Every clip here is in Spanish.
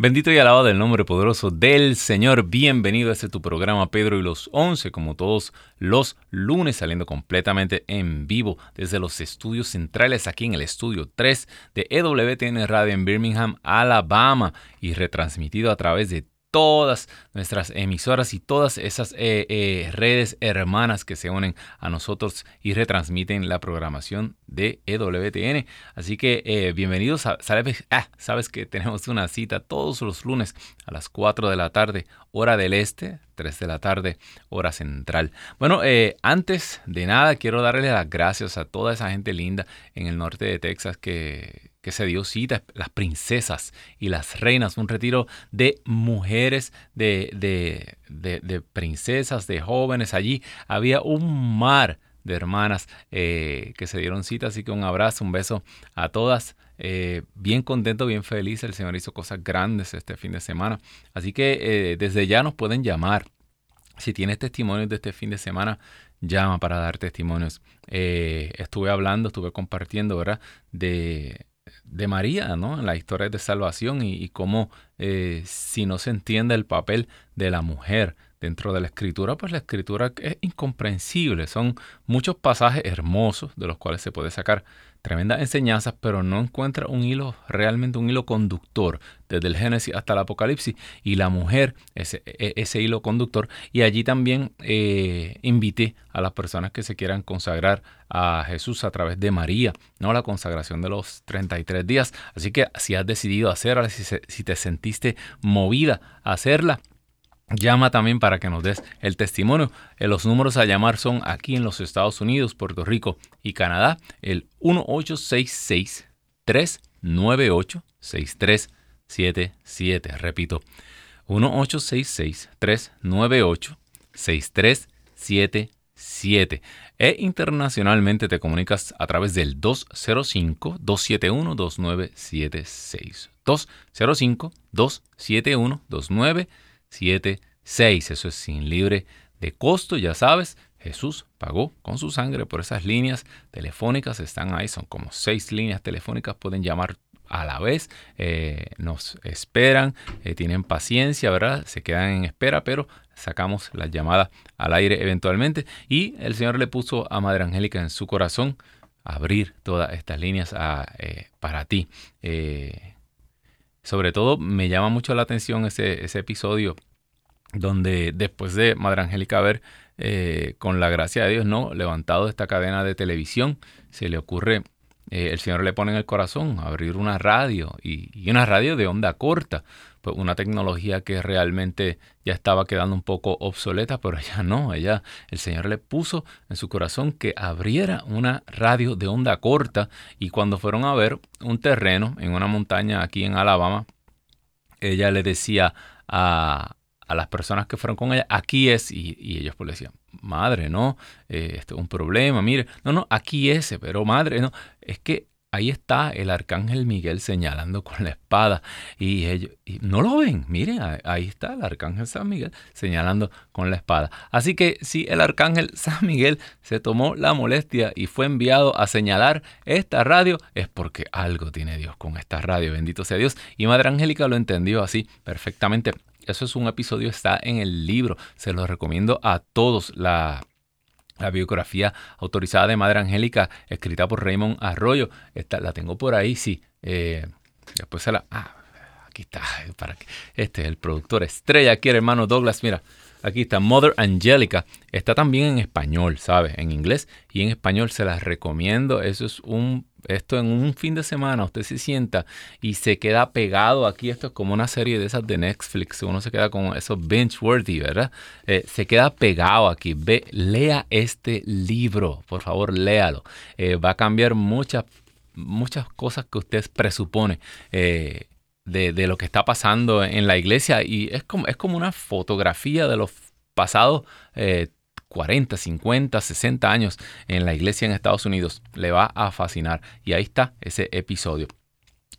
Bendito y alabado el nombre poderoso del Señor. Bienvenido a este tu programa Pedro y los Once, como todos los lunes, saliendo completamente en vivo desde los estudios centrales aquí en el estudio 3 de EWTN Radio en Birmingham, Alabama, y retransmitido a través de todas nuestras emisoras y todas esas eh, eh, redes hermanas que se unen a nosotros y retransmiten la programación de EWTN. Así que eh, bienvenidos. sabes, ah, que tenemos una cita todos los lunes a las 4 de la tarde, hora del este, 3 de la tarde, hora central. Bueno, antes de nada quiero darle las gracias a toda esa gente linda en el norte de Texas que que se dio cita, las princesas y las reinas, un retiro de mujeres, de, de, princesas, de jóvenes. Allí había un mar de hermanas eh, que se dieron cita, así que un abrazo, un beso a todas. Eh, bien contento, bien feliz. El Señor hizo cosas grandes este fin de semana. Así que eh, desde ya nos pueden llamar. Si tienes testimonios de este fin de semana, llama para dar testimonios. estuve hablando, estuve compartiendo, ¿verdad? De de María, ¿no? En la historia de salvación y, cómo eh, si no se entiende el papel de la mujer dentro de la escritura, pues la escritura es incomprensible. Son muchos pasajes hermosos de los cuales se puede sacar tremendas enseñanzas, pero no encuentra un hilo, realmente un hilo conductor, desde el Génesis hasta el Apocalipsis, y la mujer, ese, e, ese hilo conductor, y allí también eh, invité a las personas que se quieran consagrar a Jesús a través de María, no la consagración de los 33 días, así que si has decidido hacerla, si, si te sentiste movida a hacerla, Llama también para que nos des el testimonio. Eh, los números a llamar son aquí en los Estados Unidos, Puerto Rico y Canadá, el 1866-398-6377. Repito, 1866-398-6377. E internacionalmente te comunicas a través del 205-271-2976. 205-271-2976. 76. Eso es sin libre de costo, ya sabes. Jesús pagó con su sangre por esas líneas telefónicas. Están ahí, son como seis líneas telefónicas. Pueden llamar a la vez. Eh, nos esperan, eh, tienen paciencia, ¿verdad? Se quedan en espera, pero sacamos la llamada al aire eventualmente. Y el Señor le puso a Madre Angélica en su corazón abrir todas estas líneas eh, para ti. Sobre todo me llama mucho la atención ese, episodio donde después de Madre Angélica haber, eh, con la gracia de Dios, ¿no? levantado esta cadena de televisión, se le ocurre, eh, el Señor le pone en el corazón abrir una radio y una radio de onda corta. Pues, una tecnología que realmente ya estaba quedando un poco obsoleta, pero ella no, ella, el Señor le puso en su corazón que abriera una radio de onda corta y cuando fueron a ver un terreno en una montaña aquí en Alabama, ella le decía a, las personas que fueron con ella, aquí es, y, ellos pues le decían, madre, no, eh, esto es un problema, mire, no, no, aquí es, pero madre, no, es que ahí está el arcángel Miguel señalando con la espada. Y ellos no lo ven, miren, ahí está el arcángel San Miguel señalando con la espada. Así que si el arcángel San Miguel se tomó la molestia y fue enviado a señalar esta radio, es porque algo tiene Dios con esta radio, bendito sea Dios. Y Madre Angélica lo entendió así perfectamente. Eso es un episodio, está en el libro. Se lo recomiendo a todos. La, la biografía autorizada de Madre Angélica, escrita por Raymond Arroyo. Esta, la tengo por ahí, sí. Eh, después se la... Ah, aquí está. Para que, este es el productor estrella aquí, hermano Douglas. Mira, aquí está Mother Angélica. Está también en español, ¿sabes? En inglés y en español se las recomiendo. Eso es un esto en un fin de semana usted se sienta y se queda pegado aquí. Esto es como una serie de esas de Netflix. Uno se queda con esos bench worthy, ¿verdad? Eh, se queda pegado aquí. Ve, lea este libro, por favor, léalo. Eh, va a cambiar muchas, muchas cosas que usted presupone. Eh, de, de, lo que está pasando en la iglesia y es como, es como una fotografía de los pasados 40, 50, 60 años en la iglesia en Estados Unidos. Le va a fascinar. Y ahí está ese episodio.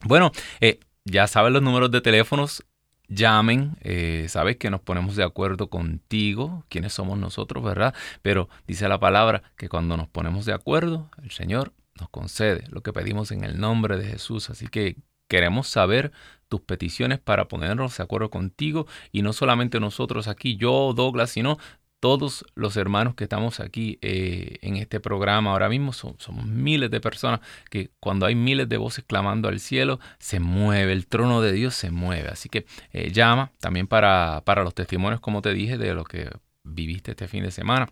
Bueno, eh, ya saben los números de teléfonos. Llamen, eh, sabes que nos ponemos de acuerdo contigo, quiénes somos nosotros, ¿verdad? Pero dice la palabra que cuando nos ponemos de acuerdo, el Señor nos concede lo que pedimos en el nombre de Jesús. Así que queremos saber tus peticiones para ponernos de acuerdo contigo y no solamente nosotros aquí, yo, Douglas, sino todos los hermanos que estamos aquí eh, en este programa ahora mismo, somos miles de personas que cuando hay miles de voces clamando al cielo, se mueve, el trono de Dios se mueve. Así que eh, llama también para, para los testimonios, como te dije, de lo que viviste este fin de semana.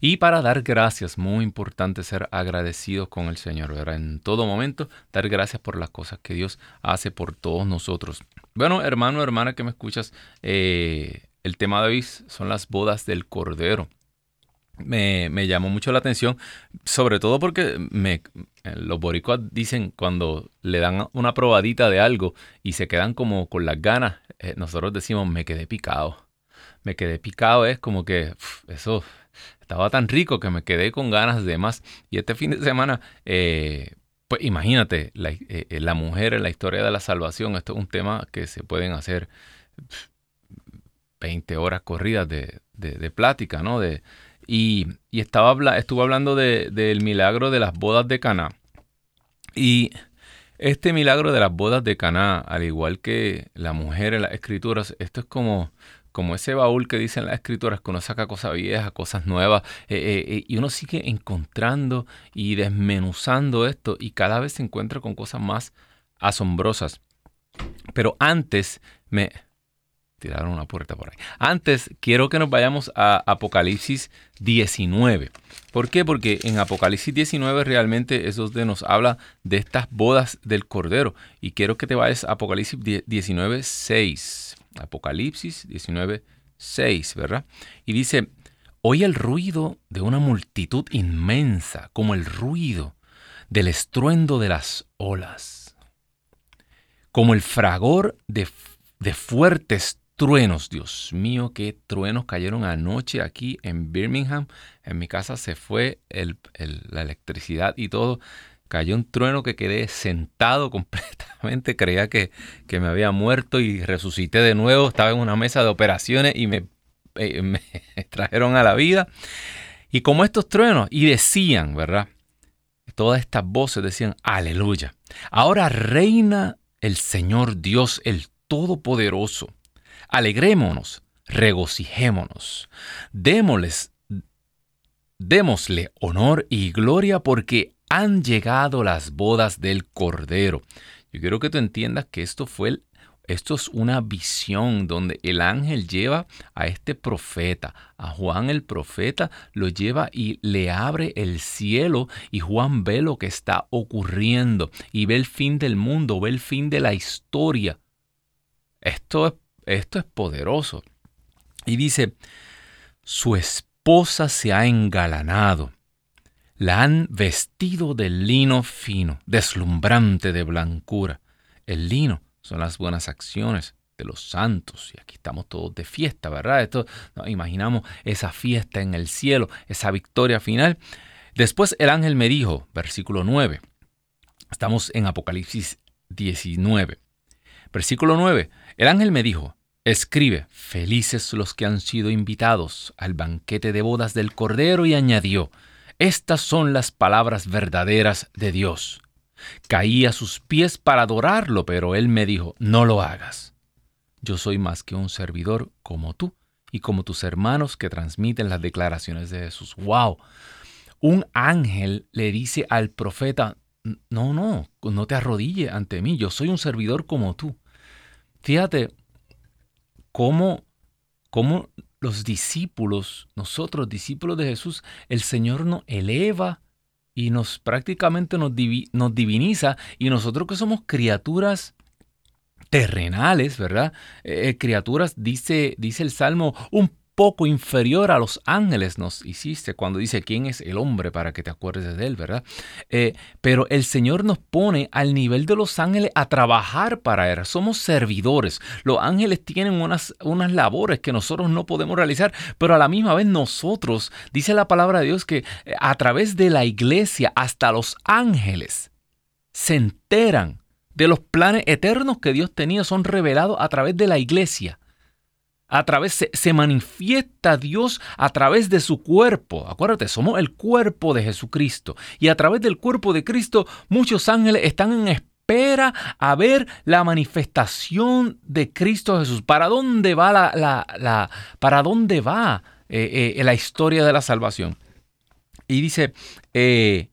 Y para dar gracias, muy importante ser agradecidos con el Señor, ¿verdad? En todo momento, dar gracias por las cosas que Dios hace por todos nosotros. Bueno, hermano, hermana que me escuchas, eh, el tema de hoy son las bodas del Cordero. Me, llamó mucho la atención, sobre todo porque me, los boricuas dicen cuando le dan una probadita de algo y se quedan como con las ganas, eh, nosotros decimos me quedé picado. Me quedé picado es como que eso estaba tan rico que me quedé con ganas de más. Y este fin de semana, eh, pues imagínate, la, eh, la, mujer en la historia de la salvación, esto es un tema que se pueden hacer 20 horas corridas de, plática, ¿no? De, y, y estaba, estuvo hablando del milagro de las bodas de Caná. Y este milagro de las bodas de Caná, al igual que la mujer en las escrituras, esto es como, como ese baúl que dicen las escrituras, que uno saca cosas viejas, cosas nuevas, eh, eh, eh, y uno sigue encontrando y desmenuzando esto y cada vez se encuentra con cosas más asombrosas. Pero antes me, tiraron una puerta por ahí. Antes, quiero que nos vayamos a Apocalipsis 19. ¿Por qué? Porque en Apocalipsis 19 realmente eso nos habla de estas bodas del Cordero. Y quiero que te vayas a Apocalipsis 19, 6. Apocalipsis 19, 6, ¿verdad? Y dice, oye el ruido de una multitud inmensa, como el ruido del estruendo de las olas, como el fragor de, de fuertes truenos, Dios mío, qué truenos cayeron anoche aquí en Birmingham. En mi casa se fue la electricidad y todo. Cayó un trueno que quedé sentado completamente. Creía que, que, me había muerto y resucité de nuevo. Estaba en una mesa de operaciones y me, eh, me trajeron a la vida. Y como estos truenos, y decían, ¿verdad? Todas estas voces decían, aleluya. Ahora reina el Señor Dios, el Todopoderoso Alegrémonos, regocijémonos, démosles, démosle honor y gloria porque han llegado las bodas del Cordero. Yo quiero que tú entiendas que esto fue esto es una visión donde el ángel lleva a este profeta, a Juan el profeta, lo lleva y le abre el cielo y Juan ve lo que está ocurriendo y ve el fin del mundo, ve el fin de la historia. Esto es esto es poderoso. Y dice, su esposa se ha engalanado. La han vestido de lino fino, deslumbrante de blancura. El lino son las buenas acciones de los santos. Y aquí estamos todos de fiesta, ¿verdad? Esto, imaginamos esa fiesta en el cielo, esa victoria final. Después el ángel me dijo, versículo 9, estamos en Apocalipsis 19, versículo 9, el ángel me dijo, Escribe, felices los que han sido invitados al banquete de bodas del Cordero y añadió, estas son las palabras verdaderas de Dios. Caí a sus pies para adorarlo, pero él me dijo, no lo hagas. Yo soy más que un servidor como tú y como tus hermanos que transmiten las declaraciones de Jesús. ¡Wow! Un ángel le dice al profeta, no, no, no te arrodille ante mí, yo soy un servidor como tú. Fíjate, cómo, los discípulos, nosotros discípulos de Jesús, el Señor nos eleva y nos prácticamente nos, nos diviniza y nosotros que somos criaturas terrenales, ¿verdad? Eh, eh, criaturas, dice, dice el Salmo, un poco inferior a los ángeles nos hiciste, cuando dice quién es el hombre para que te acuerdes de él, ¿verdad? Eh, pero el Señor nos pone al nivel de los ángeles a trabajar para Él. Somos servidores. Los ángeles tienen unas, unas labores que nosotros no podemos realizar, pero a la misma vez nosotros, dice la palabra de Dios, que eh, a través de la iglesia hasta los ángeles se enteran de los planes eternos que Dios tenía, son revelados a través de la iglesia a través, se, manifiesta Dios a través de su cuerpo. Acuérdate, somos el cuerpo de Jesucristo. Y a través del cuerpo de Cristo, muchos ángeles están en espera a ver la manifestación de Cristo Jesús. ¿Para dónde va la, para dónde va eh, eh, la historia de la salvación? Y dice, eh,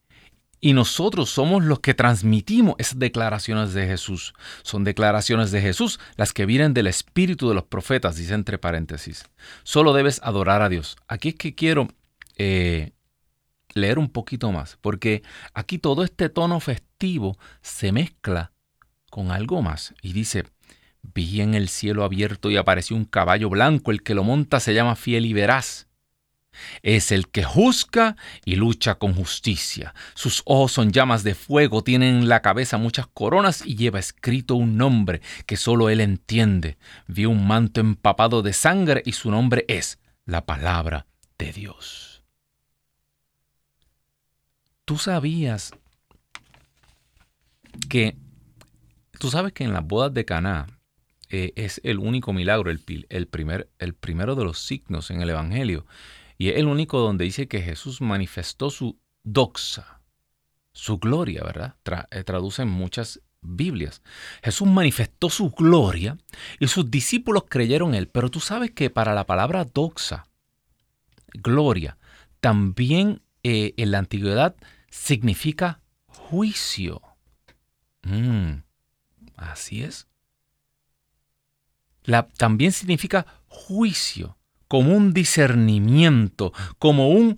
y nosotros somos los que transmitimos esas declaraciones de Jesús. Son declaraciones de Jesús las que vienen del espíritu de los profetas, dice entre paréntesis. Solo debes adorar a Dios. Aquí es que quiero eh, leer un poquito más, porque aquí todo este tono festivo se mezcla con algo más. Y dice, vi en el cielo abierto y apareció un caballo blanco, el que lo monta se llama fiel y veraz es el que juzga y lucha con justicia. Sus ojos son llamas de fuego, tiene en la cabeza muchas coronas y lleva escrito un nombre que solo él entiende. Vio un manto empapado de sangre y su nombre es la palabra de Dios. Tú sabías que, tú sabes que en las bodas de Caná eh, es el único milagro, el, el, primer, el primero de los signos en el Evangelio y es el único donde dice que Jesús manifestó su doxa, su gloria, ¿verdad? Eh, traduce en muchas Biblias. Jesús manifestó su gloria y sus discípulos creyeron en él. Pero tú sabes que para la palabra doxa, gloria, también eh, en la antigüedad significa juicio. Mm, así es. La, también significa juicio como un discernimiento, como un,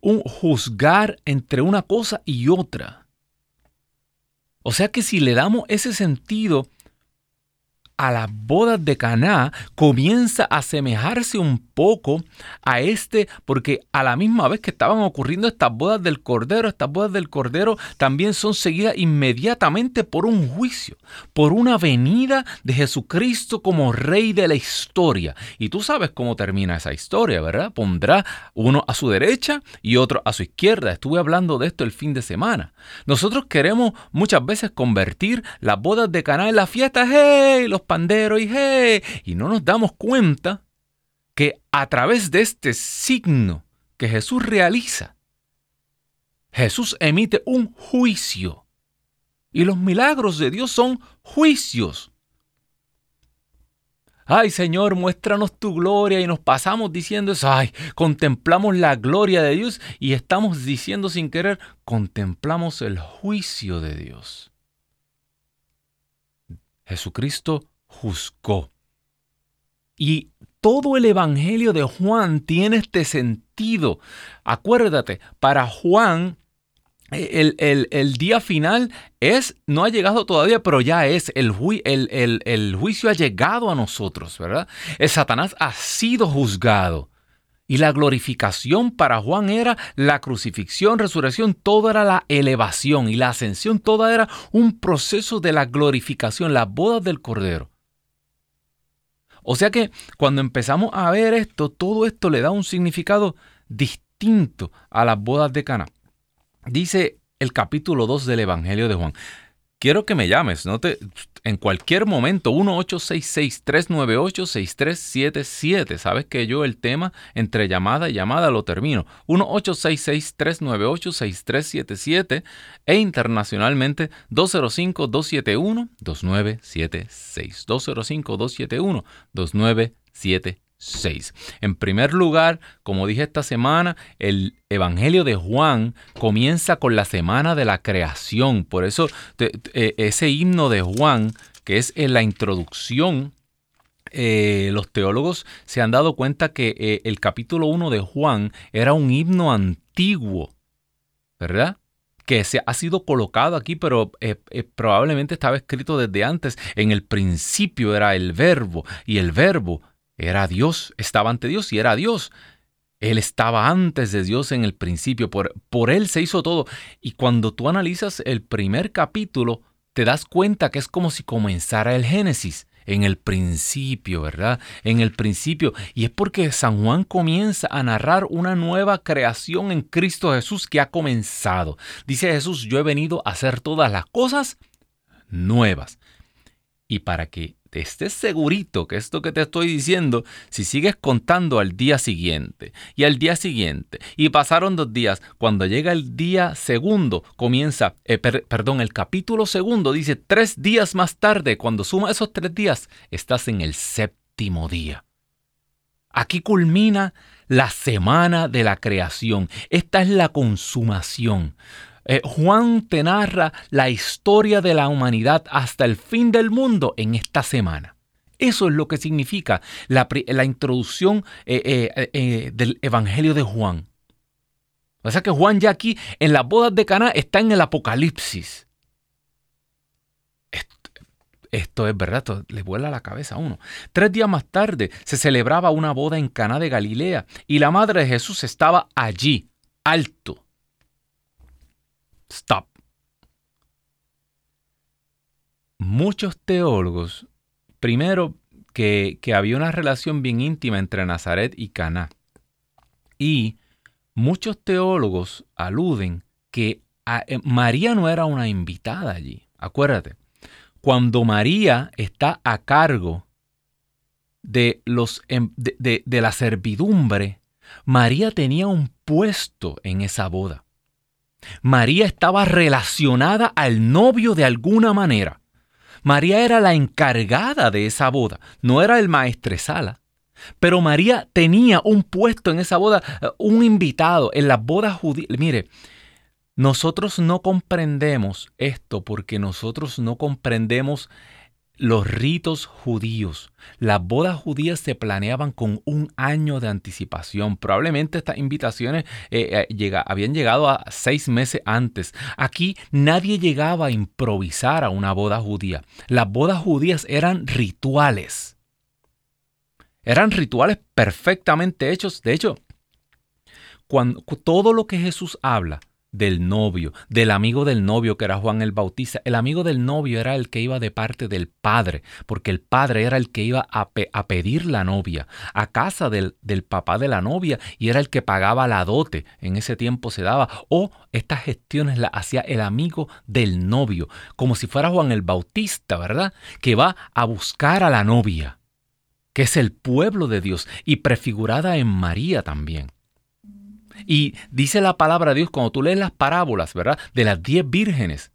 un juzgar entre una cosa y otra. O sea que si le damos ese sentido a las bodas de Caná comienza a asemejarse un poco a este, porque a la misma vez que estaban ocurriendo estas bodas del Cordero, estas bodas del Cordero también son seguidas inmediatamente por un juicio, por una venida de Jesucristo como Rey de la historia. Y tú sabes cómo termina esa historia, ¿verdad? Pondrá uno a su derecha y otro a su izquierda. Estuve hablando de esto el fin de semana. Nosotros queremos muchas veces convertir las bodas de Caná en la fiesta, ¡hey! Los pandero y no nos damos cuenta que a través de este signo que Jesús realiza, Jesús emite un juicio. Y los milagros de Dios son juicios. Ay Señor, muéstranos tu gloria y nos pasamos diciendo eso. Ay, contemplamos la gloria de Dios y estamos diciendo sin querer, contemplamos el juicio de Dios. Jesucristo juzgó. Y todo el Evangelio de Juan tiene este sentido. Acuérdate, para Juan el, el, día final es, no ha llegado todavía, pero ya es, el, el, el, juicio ha llegado a nosotros, ¿verdad? El Satanás ha sido juzgado. Y la glorificación para Juan era la crucifixión, resurrección, todo era la elevación y la ascensión, toda era un proceso de la glorificación, las bodas del Cordero. O sea que cuando empezamos a ver esto, todo esto le da un significado distinto a las bodas de Cana. Dice el capítulo 2 del Evangelio de Juan. Quiero que me llames, no te, en cualquier momento, 1-866-398-6377. Sabes que yo el tema entre llamada y llamada lo termino. 1-866-398-6377 e internacionalmente 205-271-2976. 205-271-2976. 6. En primer lugar, como dije esta semana, el Evangelio de Juan comienza con la semana de la creación. Por eso eh, ese himno de Juan, que es en la introducción, eh, los teólogos se han dado cuenta que eh, el capítulo 1 de Juan era un himno antiguo, ¿verdad? que se ha sido colocado aquí, pero probablemente estaba escrito desde antes. En el principio era el verbo y el verbo era Dios, estaba ante Dios y era Dios. Él estaba antes de Dios en el principio, por, por Él se hizo todo. Y cuando tú analizas el primer capítulo, te das cuenta que es como si comenzara el Génesis en el principio, ¿verdad? En el principio. Y es porque San Juan comienza a narrar una nueva creación en Cristo Jesús que ha comenzado. Dice Jesús, yo he venido a hacer todas las cosas nuevas. Y para que estés segurito que esto que te estoy diciendo, si sigues contando al día siguiente y al día siguiente, y pasaron dos días, cuando llega el día segundo, comienza, eh, perdón, el capítulo segundo dice tres días más tarde, cuando suma esos tres días, estás en el séptimo día. Aquí culmina la semana de la creación. Esta es la consumación. Eh, Juan te narra la historia de la humanidad hasta el fin del mundo en esta semana. Eso es lo que significa la, introducción eh, eh, del Evangelio de Juan. O sea que Juan ya aquí en las bodas de Caná está en el Apocalipsis. Esto, es verdad, le vuela la cabeza a uno. Tres días más tarde se celebraba una boda en Caná de Galilea y la madre de Jesús estaba allí, alto, Stop. Muchos teólogos, primero que, había una relación bien íntima entre Nazaret y Caná. Y muchos teólogos aluden que eh, María no era una invitada allí. Acuérdate, cuando María está a cargo de, los, em, de la servidumbre, María tenía un puesto en esa boda. María estaba relacionada al novio de alguna manera. María era la encargada de esa boda, no era el maestresala. Pero María tenía un puesto en esa boda, eh, un invitado en las bodas judías. Mire, nosotros no comprendemos esto porque nosotros no comprendemos los ritos judíos. Las bodas judías se planeaban con un año de anticipación. Probablemente estas invitaciones eh, eh, habían llegado a seis meses antes. Aquí nadie llegaba a improvisar a una boda judía. Las bodas judías eran rituales. Eran rituales perfectamente hechos. De hecho, cuando, todo lo que Jesús habla del novio, del amigo del novio que era Juan el Bautista. El amigo del novio era el que iba de parte del padre, porque el padre era el que iba a, pedir la novia a casa del, del, papá de la novia y era el que pagaba la dote. En ese tiempo se daba. O estas gestiones las hacía el amigo del novio, como si fuera Juan el Bautista, ¿verdad? Que va a buscar a la novia, que es el pueblo de Dios y prefigurada en María también. Y dice la palabra de Dios, cuando tú lees las parábolas, ¿verdad? De las diez vírgenes.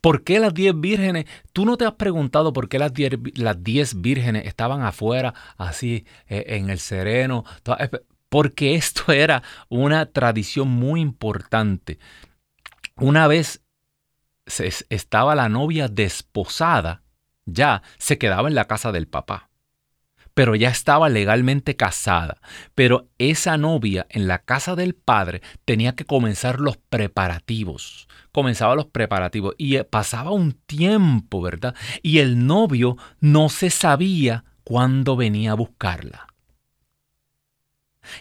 ¿Por qué las diez vírgenes? Tú no te has preguntado por qué las diez, vírgenes estaban afuera, así, eh, en el sereno. Porque esto era una tradición muy importante. Una vez estaba la novia desposada, ya se quedaba en la casa del papá pero ya estaba legalmente casada. Pero esa novia en la casa del padre tenía que comenzar los preparativos. Comenzaba los preparativos y eh, pasaba un tiempo, ¿verdad? Y el novio no se sabía cuándo venía a buscarla.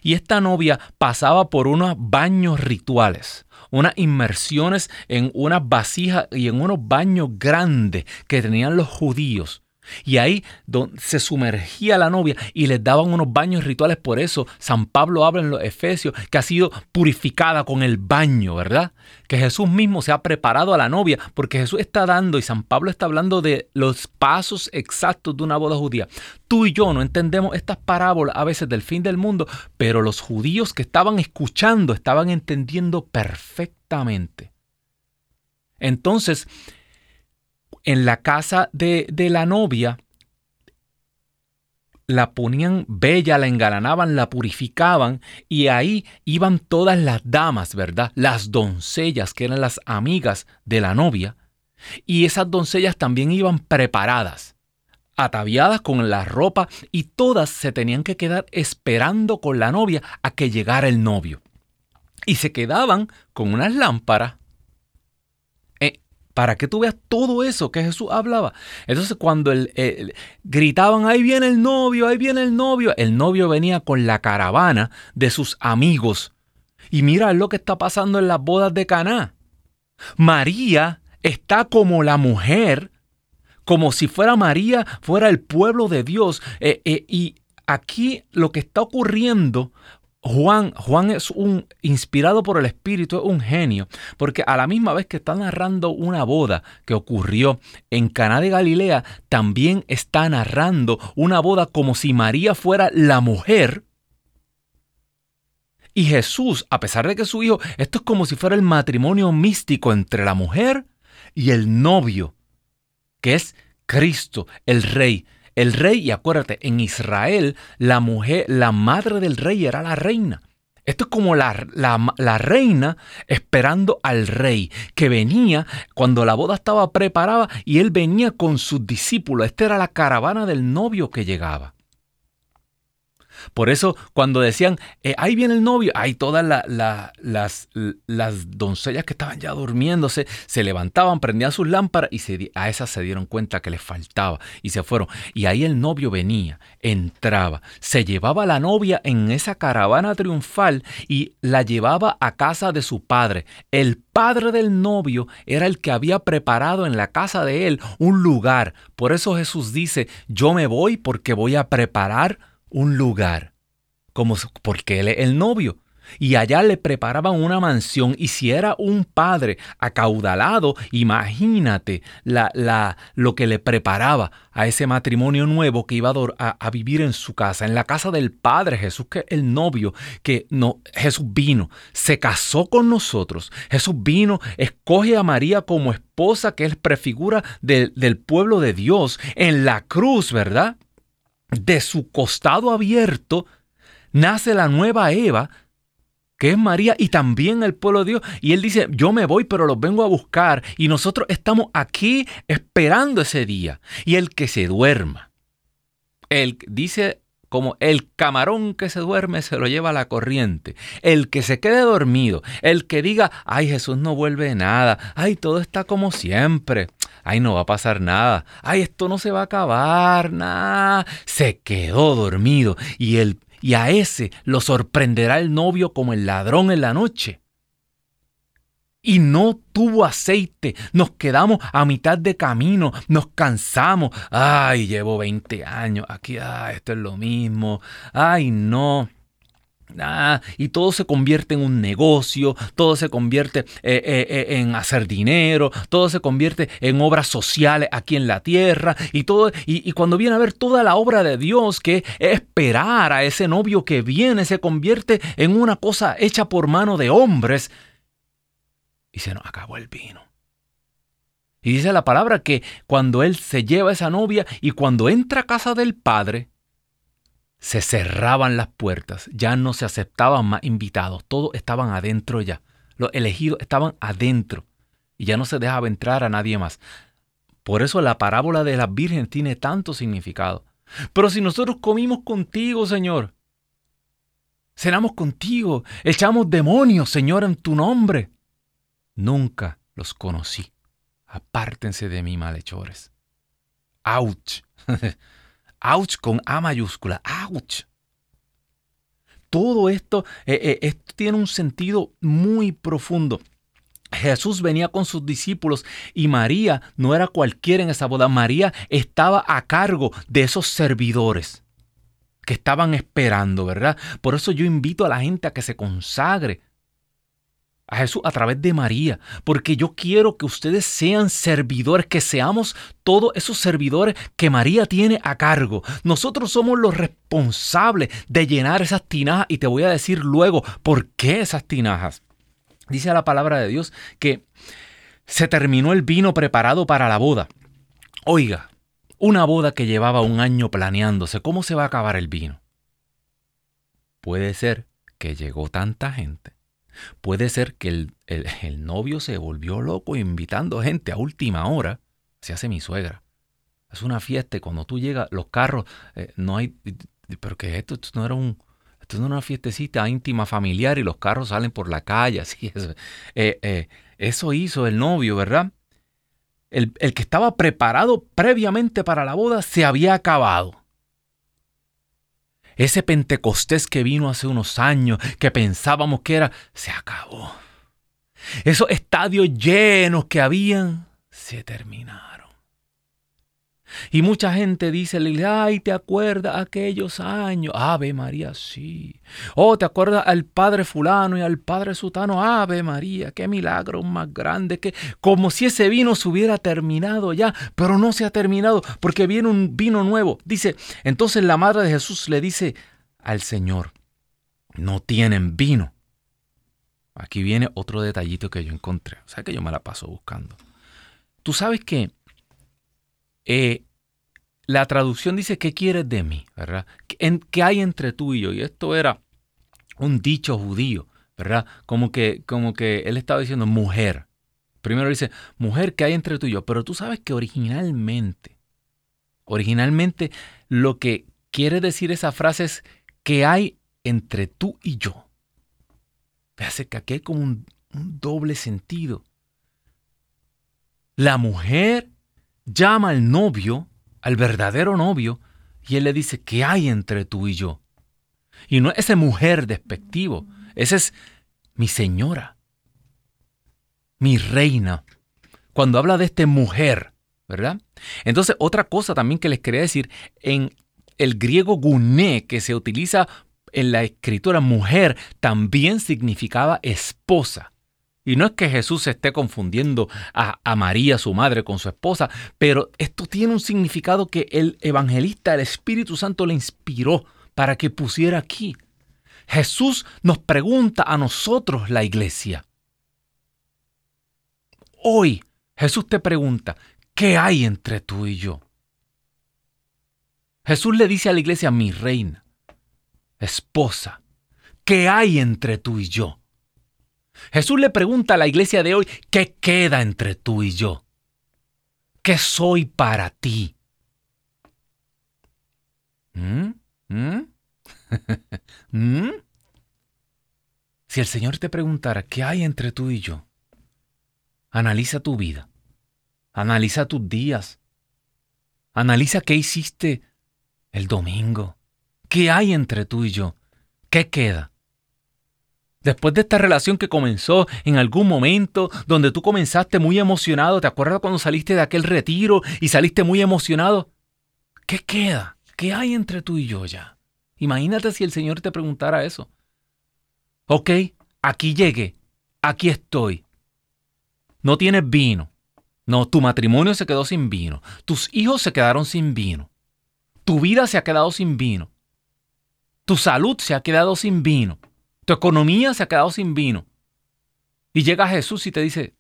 Y esta novia pasaba por unos baños rituales, unas inmersiones en unas vasijas y en unos baños grandes que tenían los judíos y ahí se sumergía la novia y les daban unos baños rituales. Por eso San Pablo habla en los Efesios que ha sido purificada con el baño, ¿verdad? Que Jesús mismo se ha preparado a la novia porque Jesús está dando y San Pablo está hablando de los pasos exactos de una boda judía. Tú y yo no entendemos estas parábolas a veces del fin del mundo, pero los judíos que estaban escuchando estaban entendiendo perfectamente. Entonces, en la casa de, la novia, la ponían bella, la engalanaban, la purificaban y ahí iban todas las damas, ¿verdad? Las doncellas que eran las amigas de la novia y esas doncellas también iban preparadas, ataviadas con la ropa y todas se tenían que quedar esperando con la novia a que llegara el novio. Y se quedaban con unas lámparas para que tú veas todo eso que Jesús hablaba. Entonces cuando gritaban, ahí viene el novio, ahí viene el novio, el novio venía con la caravana de sus amigos. Y mira lo que está pasando en las bodas de Caná. María está como la mujer, como si fuera María, fuera el pueblo de Dios. Eh, eh, y aquí lo que está ocurriendo Juan, Juan es un inspirado por el Espíritu, es un genio, porque a la misma vez que está narrando una boda que ocurrió en Caná de Galilea, también está narrando una boda como si María fuera la mujer y Jesús, a pesar de que su hijo, esto es como si fuera el matrimonio místico entre la mujer y el novio, que es Cristo, el rey. El rey, y acuérdate, en Israel la mujer, la madre del rey era la reina. Esto es como la, la, reina esperando al rey, que venía cuando la boda estaba preparada y él venía con sus discípulos. Esta era la caravana del novio que llegaba. Por eso cuando decían, eh, ahí viene el novio, ahí todas las, las, doncellas que estaban ya durmiéndose, se levantaban, prendían sus lámparas y a esas se dieron cuenta que les faltaba y se fueron. Y ahí el novio venía, entraba, se llevaba a la novia en esa caravana triunfal y la llevaba a casa de su padre. El padre del novio era el que había preparado en la casa de él un lugar. Por eso Jesús dice, yo me voy porque voy a preparar un lugar, como porque él es el novio. Y allá le preparaban una mansión y si era un padre acaudalado, imagínate la, la, lo que le preparaba a ese matrimonio nuevo que iba a, a, vivir en su casa, en la casa del Padre Jesús, que el novio, que no, Jesús vino, se casó con nosotros, Jesús vino, escoge a María como esposa, que es prefigura del pueblo de Dios, en la cruz, ¿verdad? De su costado abierto nace la nueva Eva, que es María y también el pueblo de Dios. Y él dice, yo me voy, pero los vengo a buscar. Y nosotros estamos aquí esperando ese día. Y el que se duerma, él dice como el camarón que se duerme se lo lleva a la corriente. El que se quede dormido, el que diga, ay Jesús no vuelve nada, ay todo está como siempre ay, no va a pasar nada, ay, esto no se va a acabar, nada. Se quedó dormido y, el, y a ese lo sorprenderá el novio como el ladrón en la noche. Y no tuvo aceite, nos quedamos a mitad de camino, nos cansamos, ay, llevo 20 años, aquí, ay, esto es lo mismo, ay, no. Ah, y todo se convierte en un negocio, todo se convierte eh, eh, eh, en hacer dinero, todo se convierte en obras sociales aquí en la tierra y todo y, cuando viene a ver toda la obra de Dios que es esperar a ese novio que viene se convierte en una cosa hecha por mano de hombres y se nos acabó el vino. Y dice la palabra que cuando él se lleva a esa novia y cuando entra a casa del padre, se cerraban las puertas, ya no se aceptaban más invitados, todos estaban adentro ya. Los elegidos estaban adentro y ya no se dejaba entrar a nadie más. Por eso la parábola de las vírgenes tiene tanto significado. Pero si nosotros comimos contigo, Señor, cenamos contigo, echamos demonios, Señor, en tu nombre, nunca los conocí. Apártense de mí, malhechores. ¡Auch! Ouch con A mayúscula. Ouch. Todo esto, eh, eh, esto tiene un sentido muy profundo. Jesús venía con sus discípulos y María no era cualquiera en esa boda. María estaba a cargo de esos servidores que estaban esperando, ¿verdad? Por eso yo invito a la gente a que se consagre a Jesús a través de María, porque yo quiero que ustedes sean servidores, que seamos todos esos servidores que María tiene a cargo. Nosotros somos los responsables de llenar esas tinajas y te voy a decir luego por qué esas tinajas. Dice la palabra de Dios que se terminó el vino preparado para la boda. Oiga, una boda que llevaba un año planeándose, ¿cómo se va a acabar el vino? Puede ser que llegó tanta gente Puede ser que el, novio se volvió loco invitando gente a última hora. Se hace mi suegra. Es una fiesta y cuando tú llegas, los carros, eh, no hay... Pero que esto, no era un... No una fiestecita íntima familiar y los carros salen por la calle, así eso. Eh, eh, eso hizo el novio, ¿verdad? el, el que estaba preparado previamente para la boda se había acabado. Ese Pentecostés que vino hace unos años, que pensábamos que era, se acabó. Esos estadios llenos que habían, se terminaron. Y mucha gente dice, ay, ¿te acuerdas aquellos años? Ave María, sí. Oh, ¿te acuerdas al padre fulano y al padre sutano? Ave María, qué milagro más grande, que como si ese vino se hubiera terminado ya, pero no se ha terminado porque viene un vino nuevo. Dice, entonces la madre de Jesús le dice al Señor, no tienen vino. Aquí viene otro detallito que yo encontré. O sea que yo me la paso buscando. Tú sabes que eh, la traducción dice, ¿qué quieres de mí? ¿Verdad? ¿Qué hay entre tú y yo? Y esto era un dicho judío, ¿verdad? Como que, como que él estaba diciendo, mujer. Primero dice, mujer, ¿qué hay entre tú y yo? Pero tú sabes que originalmente, originalmente lo que quiere decir esa frase es, ¿qué hay entre tú y yo? Fíjate que aquí hay como un doble sentido. La mujer llama al novio, al verdadero novio, y él le dice, ¿qué hay entre tú y yo? Y no es esa mujer despectivo, esa es mi señora, mi reina. Cuando habla de esta mujer, ¿verdad? Entonces, otra cosa también que les quería decir, en el griego guné, que se utiliza en la escritura mujer, también significaba esposa. Y no es que Jesús se esté confundiendo a, María, su madre, con su esposa, pero esto tiene un significado que el evangelista, el Espíritu Santo, le inspiró para que pusiera aquí. Jesús nos pregunta a nosotros, la iglesia. Hoy Jesús te pregunta, ¿qué hay entre tú y yo? Jesús le dice a la iglesia, mi reina, esposa, ¿qué hay entre tú y yo? Jesús le pregunta a la iglesia de hoy, ¿qué queda entre tú y yo? ¿Qué soy para ti? ¿Mm? ¿Mm? ¿Mm? Si el Señor te preguntara, ¿qué hay entre tú y yo? Analiza tu vida. Analiza tus días. Analiza qué hiciste el domingo. ¿Qué hay entre tú y yo? ¿Qué queda? Después de esta relación que comenzó en algún momento donde tú comenzaste muy emocionado, ¿te acuerdas cuando saliste de aquel retiro y saliste muy emocionado? ¿Qué queda? ¿Qué hay entre tú y yo ya? Imagínate si el Señor te preguntara eso. Ok, aquí llegué, aquí estoy. No tienes vino. No, tu matrimonio se quedó sin vino. Tus hijos se quedaron sin vino. Tu vida se ha quedado sin vino. Tu salud se ha quedado sin vino. Tu economía se ha quedado sin vino. Y llega Jesús y te dice,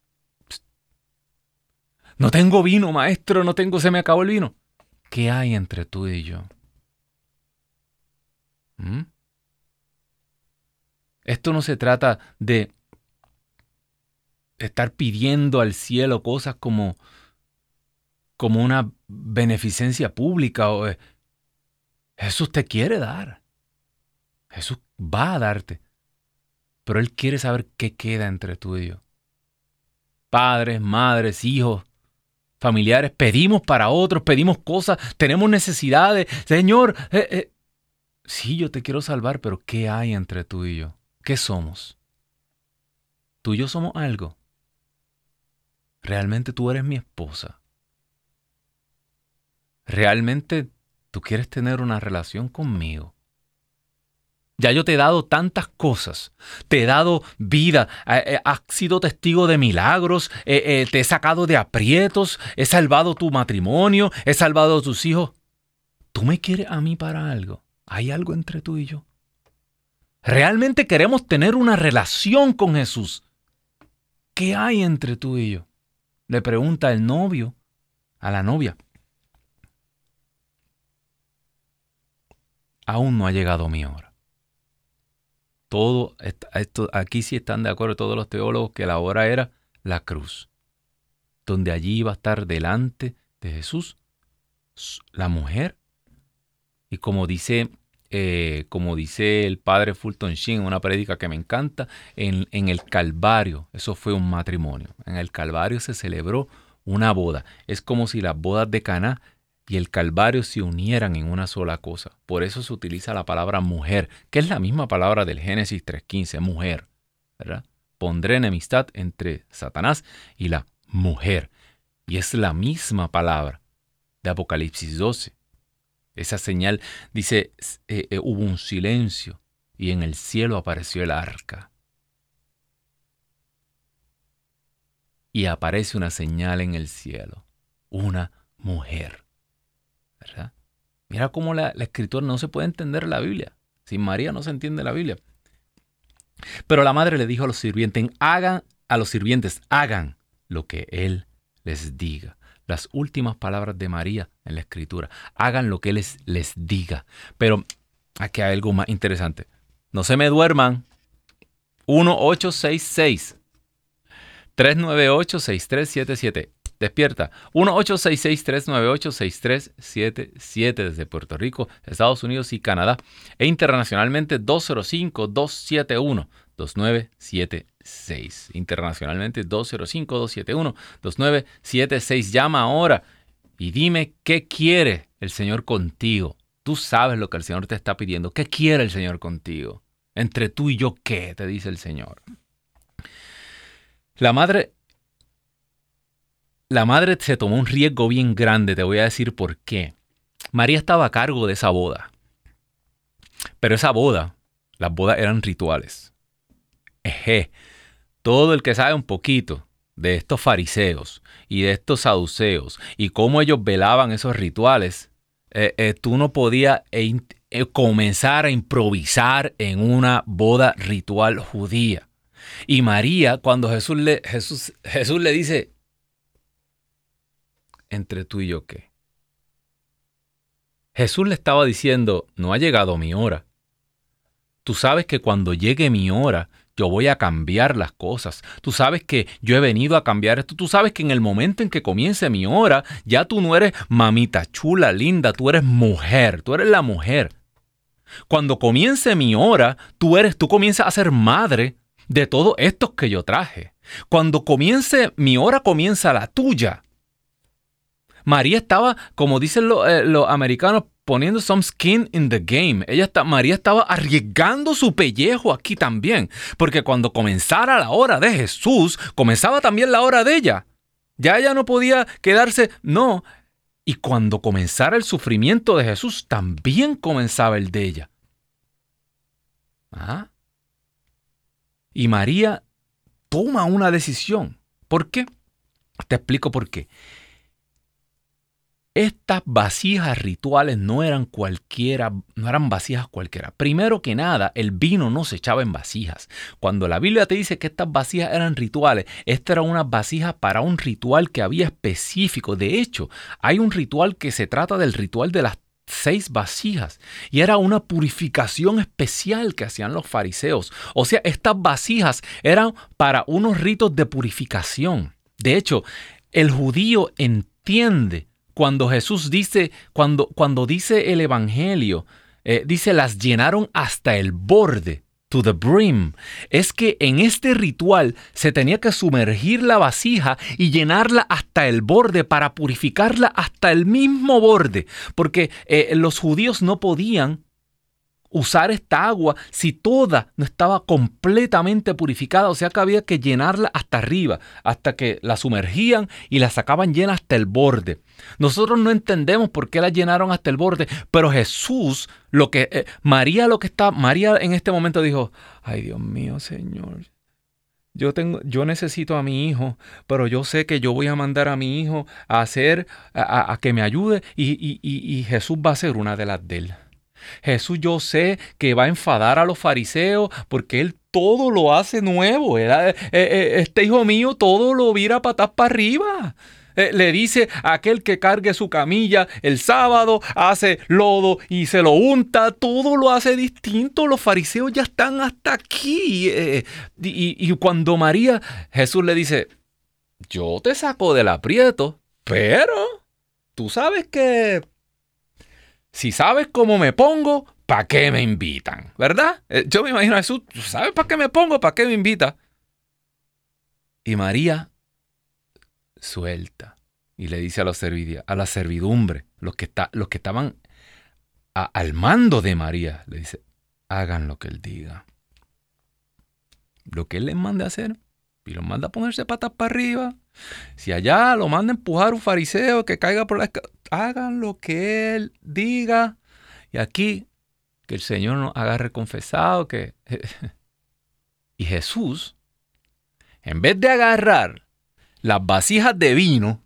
no tengo vino, maestro, no tengo, se me acabó el vino. ¿Qué hay entre tú y yo? ¿Mm? Esto no se trata de estar pidiendo al cielo cosas como, como una beneficencia pública. O, eh, Jesús te quiere dar. Jesús va a darte pero Él quiere saber qué queda entre tú y yo. Padres, madres, hijos, familiares, pedimos para otros, pedimos cosas, tenemos necesidades. Señor, eh, eh, sí, yo te quiero salvar, pero ¿qué hay entre tú y yo? ¿Qué somos? ¿Tú y yo somos algo? ¿Realmente tú eres mi esposa? ¿Realmente tú quieres tener una relación conmigo? Ya yo te he dado tantas cosas, te he dado vida, eh, has sido testigo de milagros, eh, eh, te he sacado de aprietos, he salvado tu matrimonio, he salvado a tus hijos. ¿Tú me quieres a mí para algo? ¿Hay algo entre tú y yo? ¿Realmente queremos tener una relación con Jesús? ¿Qué hay entre tú y yo? Le pregunta el novio a la novia. Aún no ha llegado mi hora todo esto, aquí sí están de acuerdo todos los teólogos que la hora era la cruz, donde allí iba a estar delante de Jesús la mujer y como dice eh, como dice el padre Fulton Sheen en una prédica que me encanta, en, en, el Calvario, eso fue un matrimonio. En el Calvario se celebró una boda. Es como si las bodas de Caná y el Calvario se unieran en una sola cosa. Por eso se utiliza la palabra mujer, que es la misma palabra del Génesis 3.15, mujer. ¿verdad? Pondré enemistad entre Satanás y la mujer. Y es la misma palabra de Apocalipsis 12. Esa señal dice, eh, eh, hubo un silencio y en el cielo apareció el arca. Y aparece una señal en el cielo, una mujer. Mira cómo la, la escritura no se puede entender la Biblia. Sin María no se entiende la Biblia. Pero la madre le dijo a los sirvientes, hagan a los sirvientes, hagan lo que él les diga. Las últimas palabras de María en la escritura. Hagan lo que él les, les diga. Pero aquí hay algo más interesante. No se me duerman. 1866 398 6377 Despierta. 1-866-398-6377 desde Puerto Rico, Estados Unidos y Canadá. E internacionalmente 205-271-2976. Internacionalmente 205-271-2976. Llama ahora y dime qué quiere el Señor contigo. Tú sabes lo que el Señor te está pidiendo. ¿Qué quiere el Señor contigo? Entre tú y yo, ¿qué? Te dice el Señor. La madre la madre se tomó un riesgo bien grande, te voy a decir por qué. María estaba a cargo de esa boda. Pero esa boda, las bodas eran rituales. Todo el que sabe un poquito de estos fariseos y de estos saduceos y cómo ellos velaban esos rituales, eh, eh, tú no podías eh, comenzar a improvisar en una boda ritual judía. Y María, cuando Jesús le, Jesús, Jesús le dice, entre tú y yo qué? Jesús le estaba diciendo, no ha llegado mi hora. Tú sabes que cuando llegue mi hora, yo voy a cambiar las cosas. Tú sabes que yo he venido a cambiar esto. Tú sabes que en el momento en que comience mi hora, ya tú no eres mamita chula, linda, tú eres mujer, tú eres la mujer. Cuando comience mi hora, tú eres, tú comienzas a ser madre de todos estos que yo traje. Cuando comience mi hora, comienza la tuya. María estaba, como dicen eh, los, americanos, poniendo some skin in the game. Ella está, María estaba arriesgando su pellejo aquí también, porque cuando comenzara la hora de Jesús, comenzaba también la hora de ella. Ya ella no podía quedarse, no. Y cuando comenzara el sufrimiento de Jesús, también comenzaba el de ella. ¿Ah? Y María toma una decisión. ¿Por qué? Te explico por qué. Estas vasijas rituales no eran cualquiera, no eran vasijas cualquiera. Primero que nada, el vino no se echaba en vasijas. Cuando la Biblia te dice que estas vasijas eran rituales, esta era una vasija para un ritual que había específico. De hecho, hay un ritual que se trata del ritual de las seis vasijas y era una purificación especial que hacían los fariseos. O sea, estas vasijas eran para unos ritos de purificación. De hecho, el judío entiende cuando Jesús dice, cuando, cuando dice el Evangelio, eh, dice, las llenaron hasta el borde, to the brim, es que en este ritual se tenía que sumergir la vasija y llenarla hasta el borde para purificarla hasta el mismo borde, porque eh, los judíos no podían usar esta agua si toda no estaba completamente purificada, o sea que había que llenarla hasta arriba, hasta que la sumergían y la sacaban llena hasta el borde. Nosotros no entendemos por qué la llenaron hasta el borde, pero Jesús, lo que eh, María lo que está, María en este momento dijo, "Ay, Dios mío, Señor, yo, tengo, yo necesito a mi hijo, pero yo sé que yo voy a mandar a mi hijo a hacer, a, que me ayude y, y, y Jesús va a ser una de las de él. Jesús yo sé que va a enfadar a los fariseos porque él todo lo hace nuevo. Eh, eh, este hijo mío todo lo vira patas para arriba. Eh, le dice aquel que cargue su camilla el sábado, hace lodo y se lo unta, todo lo hace distinto. Los fariseos ya están hasta aquí. y cuando María, Jesús le dice, yo te saco del aprieto, pero tú sabes que si sabes cómo me pongo, ¿para qué me invitan? ¿Verdad? Eh, yo me imagino a Jesús, ¿sabes para qué me pongo? ¿Para qué me invita? Y María suelta y le dice a la, a la servidumbre, los que, los que estaban al mando de María, le dice, hagan lo que él diga. Lo que él les mande a hacer, y lo manda a ponerse patas para arriba. Si allá lo manda a empujar un fariseo que caiga por la escalera, hagan lo que él diga. Y aquí, que el Señor nos agarre confesado que... y Jesús, en vez de agarrar las vasijas de vino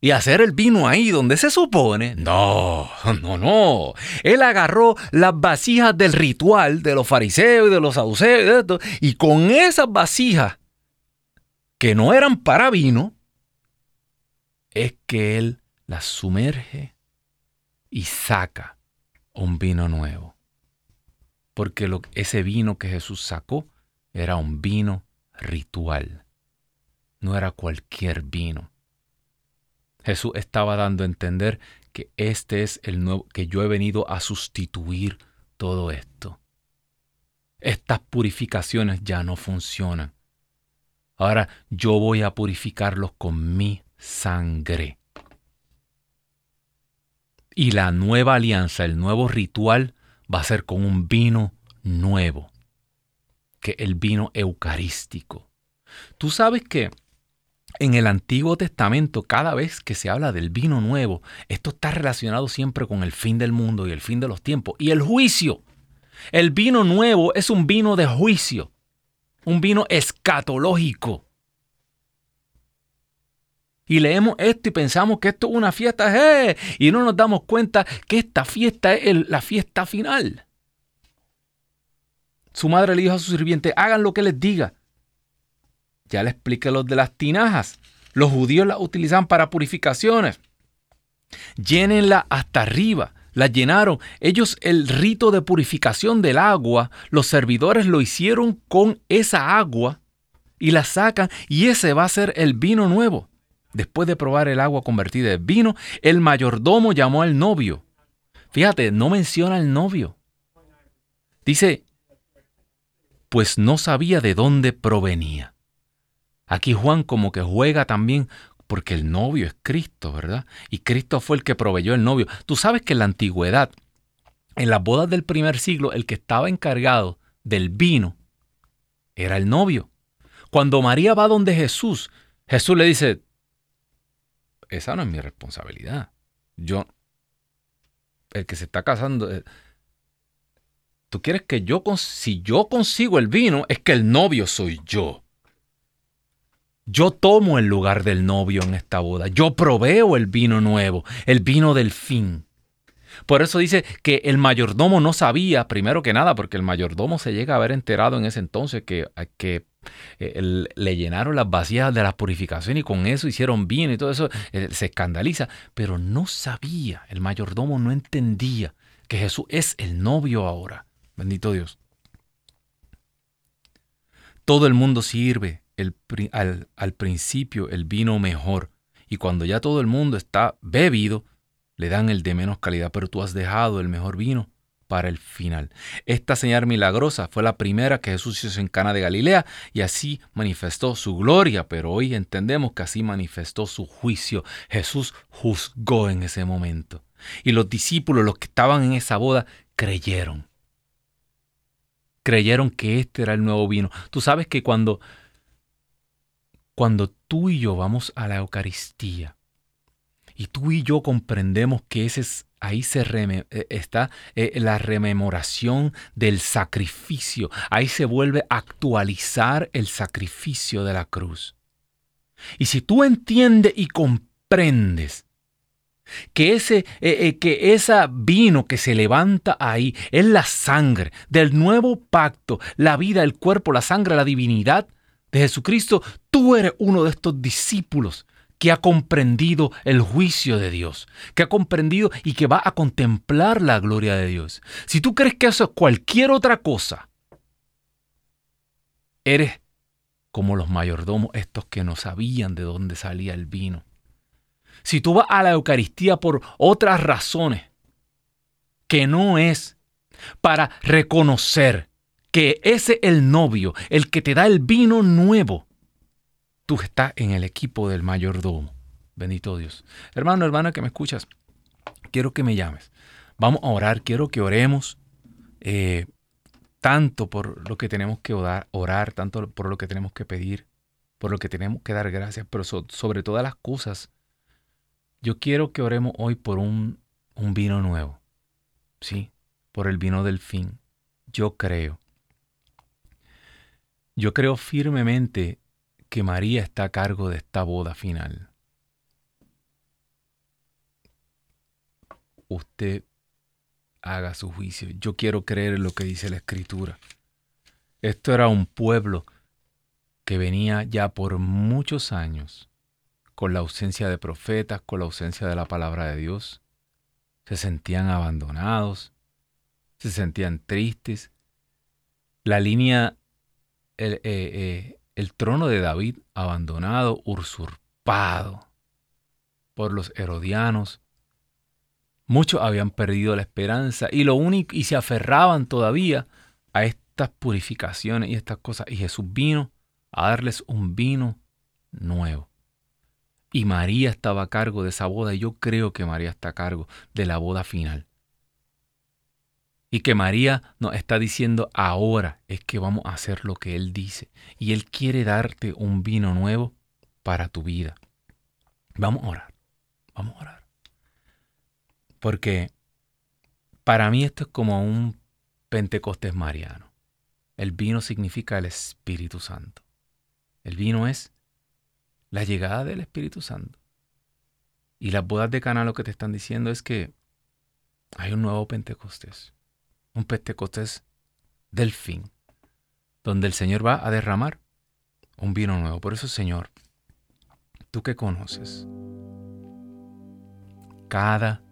y hacer el vino ahí donde se supone. No, no, no. Él agarró las vasijas del ritual de los fariseos y de los saduceos y, y con esas vasijas que no eran para vino, es que él las sumerge y saca un vino nuevo. Porque ese vino que Jesús sacó era un vino ritual. No era cualquier vino Jesús estaba dando a entender que este es el nuevo, que yo he venido a sustituir todo esto. Estas purificaciones ya no funcionan. Ahora yo voy a purificarlos con mi sangre. Y la nueva alianza, el nuevo ritual, va a ser con un vino nuevo, que el vino eucarístico. Tú sabes que en el Antiguo Testamento, cada vez que se habla del vino nuevo, esto está relacionado siempre con el fin del mundo y el fin de los tiempos y el juicio. El vino nuevo es un vino de juicio, un vino escatológico. Y leemos esto y pensamos que esto es una fiesta, ¡eh! y no nos damos cuenta que esta fiesta es la fiesta final. Su madre le dijo a su sirviente, hagan lo que les diga. Ya le expliqué los de las tinajas. Los judíos las utilizaban para purificaciones. Llénenla hasta arriba. La llenaron. Ellos el rito de purificación del agua, los servidores lo hicieron con esa agua y la sacan y ese va a ser el vino nuevo. Después de probar el agua convertida en vino, el mayordomo llamó al novio. Fíjate, no menciona al novio. Dice, pues no sabía de dónde provenía. Aquí Juan como que juega también porque el novio es Cristo, ¿verdad? Y Cristo fue el que proveyó el novio. Tú sabes que en la antigüedad, en las bodas del primer siglo, el que estaba encargado del vino era el novio. Cuando María va donde Jesús, Jesús le dice, esa no es mi responsabilidad. Yo, el que se está casando, eh, tú quieres que yo, si yo consigo el vino, es que el novio soy yo. Yo tomo el lugar del novio en esta boda. Yo proveo el vino nuevo, el vino del fin. Por eso dice que el mayordomo no sabía, primero que nada, porque el mayordomo se llega a haber enterado en ese entonces que, que eh, le llenaron las vacías de la purificación y con eso hicieron vino y todo eso, eh, se escandaliza, pero no sabía, el mayordomo no entendía que Jesús es el novio ahora. Bendito Dios. Todo el mundo sirve al, al principio el vino mejor y cuando ya todo el mundo está bebido, le dan el de menos calidad, pero tú has dejado el mejor vino para el final. Esta señal milagrosa fue la primera que Jesús hizo en Cana de Galilea y así manifestó su gloria, pero hoy entendemos que así manifestó su juicio. Jesús juzgó en ese momento. Y los discípulos, los que estaban en esa boda, creyeron. Creyeron que este era el nuevo vino. Tú sabes que cuando cuando tú y yo vamos a la Eucaristía y tú y yo comprendemos que ese es, ahí se eh, está eh, la rememoración del sacrificio, ahí se vuelve a actualizar el sacrificio de la cruz. Y si tú entiendes y comprendes que ese eh, que esa vino que se levanta ahí es la sangre del nuevo pacto, la vida, el cuerpo, la sangre, la divinidad, de Jesucristo, tú eres uno de estos discípulos que ha comprendido el juicio de Dios, que ha comprendido y que va a contemplar la gloria de Dios. Si tú crees que eso es cualquier otra cosa, eres como los mayordomos estos que no sabían de dónde salía el vino. Si tú vas a la Eucaristía por otras razones, que no es para reconocer que ese es el novio, el que te da el vino nuevo. Tú estás en el equipo del mayordomo. Bendito Dios. Hermano, hermana que me escuchas, quiero que me llames. Vamos a orar, quiero que oremos eh, tanto por lo que tenemos que orar, orar, tanto por lo que tenemos que pedir, por lo que tenemos que dar gracias, pero sobre todas las cosas, yo quiero que oremos hoy por un, un vino nuevo, ¿sí? Por el vino del fin. Yo creo. Yo creo firmemente que María está a cargo de esta boda final. Usted haga su juicio. Yo quiero creer en lo que dice la Escritura. Esto era un pueblo que venía ya por muchos años con la ausencia de profetas, con la ausencia de la palabra de Dios. Se sentían abandonados, se sentían tristes. La línea, eh, eh, el trono de David abandonado, usurpado por los herodianos. Muchos habían perdido la esperanza y lo único y se aferraban todavía a estas purificaciones y estas cosas y Jesús vino a darles un vino nuevo. Y María estaba a cargo de esa boda y yo creo que María está a cargo de la boda final. Y que María nos está diciendo ahora es que vamos a hacer lo que Él dice. Y Él quiere darte un vino nuevo para tu vida. Vamos a orar. Vamos a orar. Porque para mí esto es como un Pentecostés mariano. El vino significa el Espíritu Santo. El vino es la llegada del Espíritu Santo. Y las bodas de Cana lo que te están diciendo es que hay un nuevo Pentecostés un Pentecostés del fin, donde el Señor va a derramar un vino nuevo. Por eso, Señor, tú que conoces cada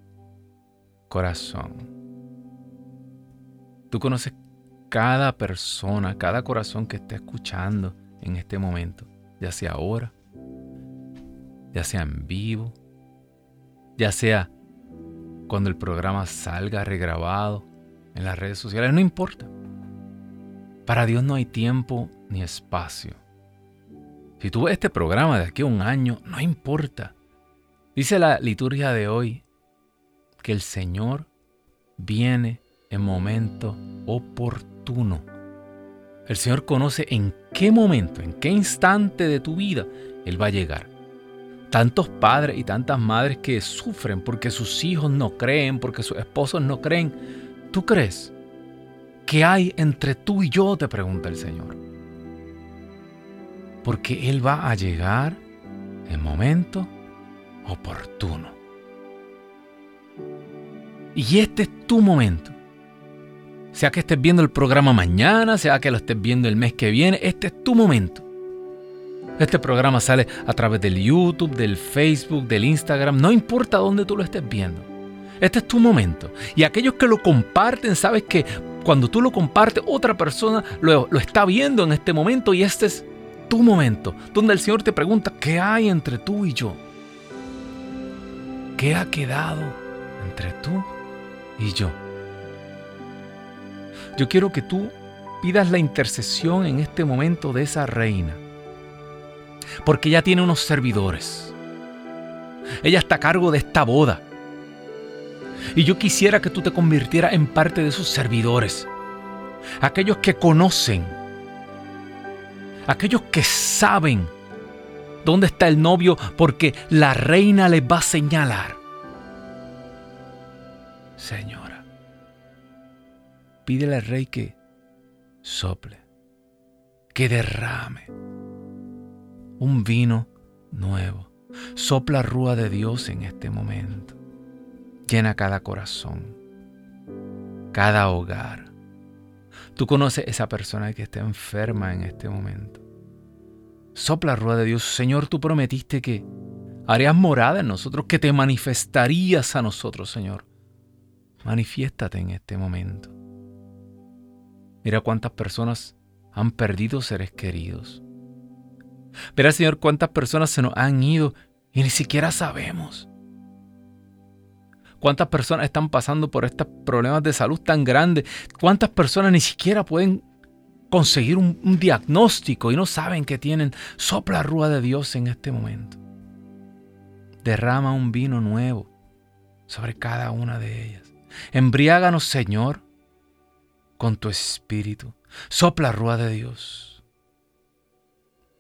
corazón, tú conoces cada persona, cada corazón que esté escuchando en este momento, ya sea ahora, ya sea en vivo, ya sea cuando el programa salga regrabado, en las redes sociales, no importa. Para Dios no hay tiempo ni espacio. Si tú ves este programa de aquí a un año, no importa. Dice la liturgia de hoy que el Señor viene en momento oportuno. El Señor conoce en qué momento, en qué instante de tu vida Él va a llegar. Tantos padres y tantas madres que sufren porque sus hijos no creen, porque sus esposos no creen, ¿Tú crees que hay entre tú y yo? Te pregunta el Señor. Porque Él va a llegar en momento oportuno. Y este es tu momento. Sea que estés viendo el programa mañana, sea que lo estés viendo el mes que viene, este es tu momento. Este programa sale a través del YouTube, del Facebook, del Instagram, no importa dónde tú lo estés viendo. Este es tu momento. Y aquellos que lo comparten, sabes que cuando tú lo compartes, otra persona lo, lo está viendo en este momento y este es tu momento, donde el Señor te pregunta, ¿qué hay entre tú y yo? ¿Qué ha quedado entre tú y yo? Yo quiero que tú pidas la intercesión en este momento de esa reina, porque ella tiene unos servidores. Ella está a cargo de esta boda. Y yo quisiera que tú te convirtieras en parte de sus servidores. Aquellos que conocen. Aquellos que saben dónde está el novio porque la reina les va a señalar. Señora, pídele al rey que sople, que derrame un vino nuevo. Sopla rúa de Dios en este momento. Llena cada corazón, cada hogar. Tú conoces esa persona que está enferma en este momento. Sopla rueda de Dios. Señor, tú prometiste que harías morada en nosotros, que te manifestarías a nosotros, Señor. Manifiéstate en este momento. Mira cuántas personas han perdido seres queridos. Mira, Señor, cuántas personas se nos han ido y ni siquiera sabemos. ¿Cuántas personas están pasando por estos problemas de salud tan grandes? ¿Cuántas personas ni siquiera pueden conseguir un, diagnóstico y no saben que tienen. Sopla rúa de Dios en este momento. Derrama un vino nuevo sobre cada una de ellas. Embriáganos, Señor, con tu espíritu. Sopla rúa de Dios.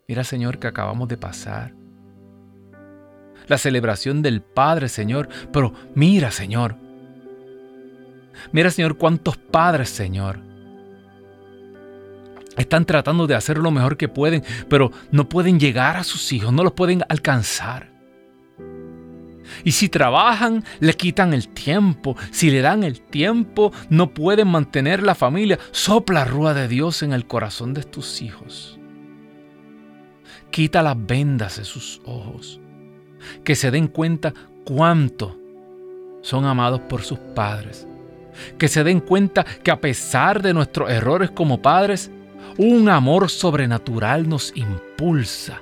Mira, Señor, que acabamos de pasar. La celebración del Padre, Señor. Pero mira, Señor. Mira, Señor, cuántos padres, Señor. Están tratando de hacer lo mejor que pueden, pero no pueden llegar a sus hijos, no los pueden alcanzar. Y si trabajan, le quitan el tiempo. Si le dan el tiempo, no pueden mantener la familia. Sopla rúa de Dios en el corazón de tus hijos. Quita las vendas de sus ojos. Que se den cuenta cuánto son amados por sus padres. Que se den cuenta que a pesar de nuestros errores como padres, un amor sobrenatural nos impulsa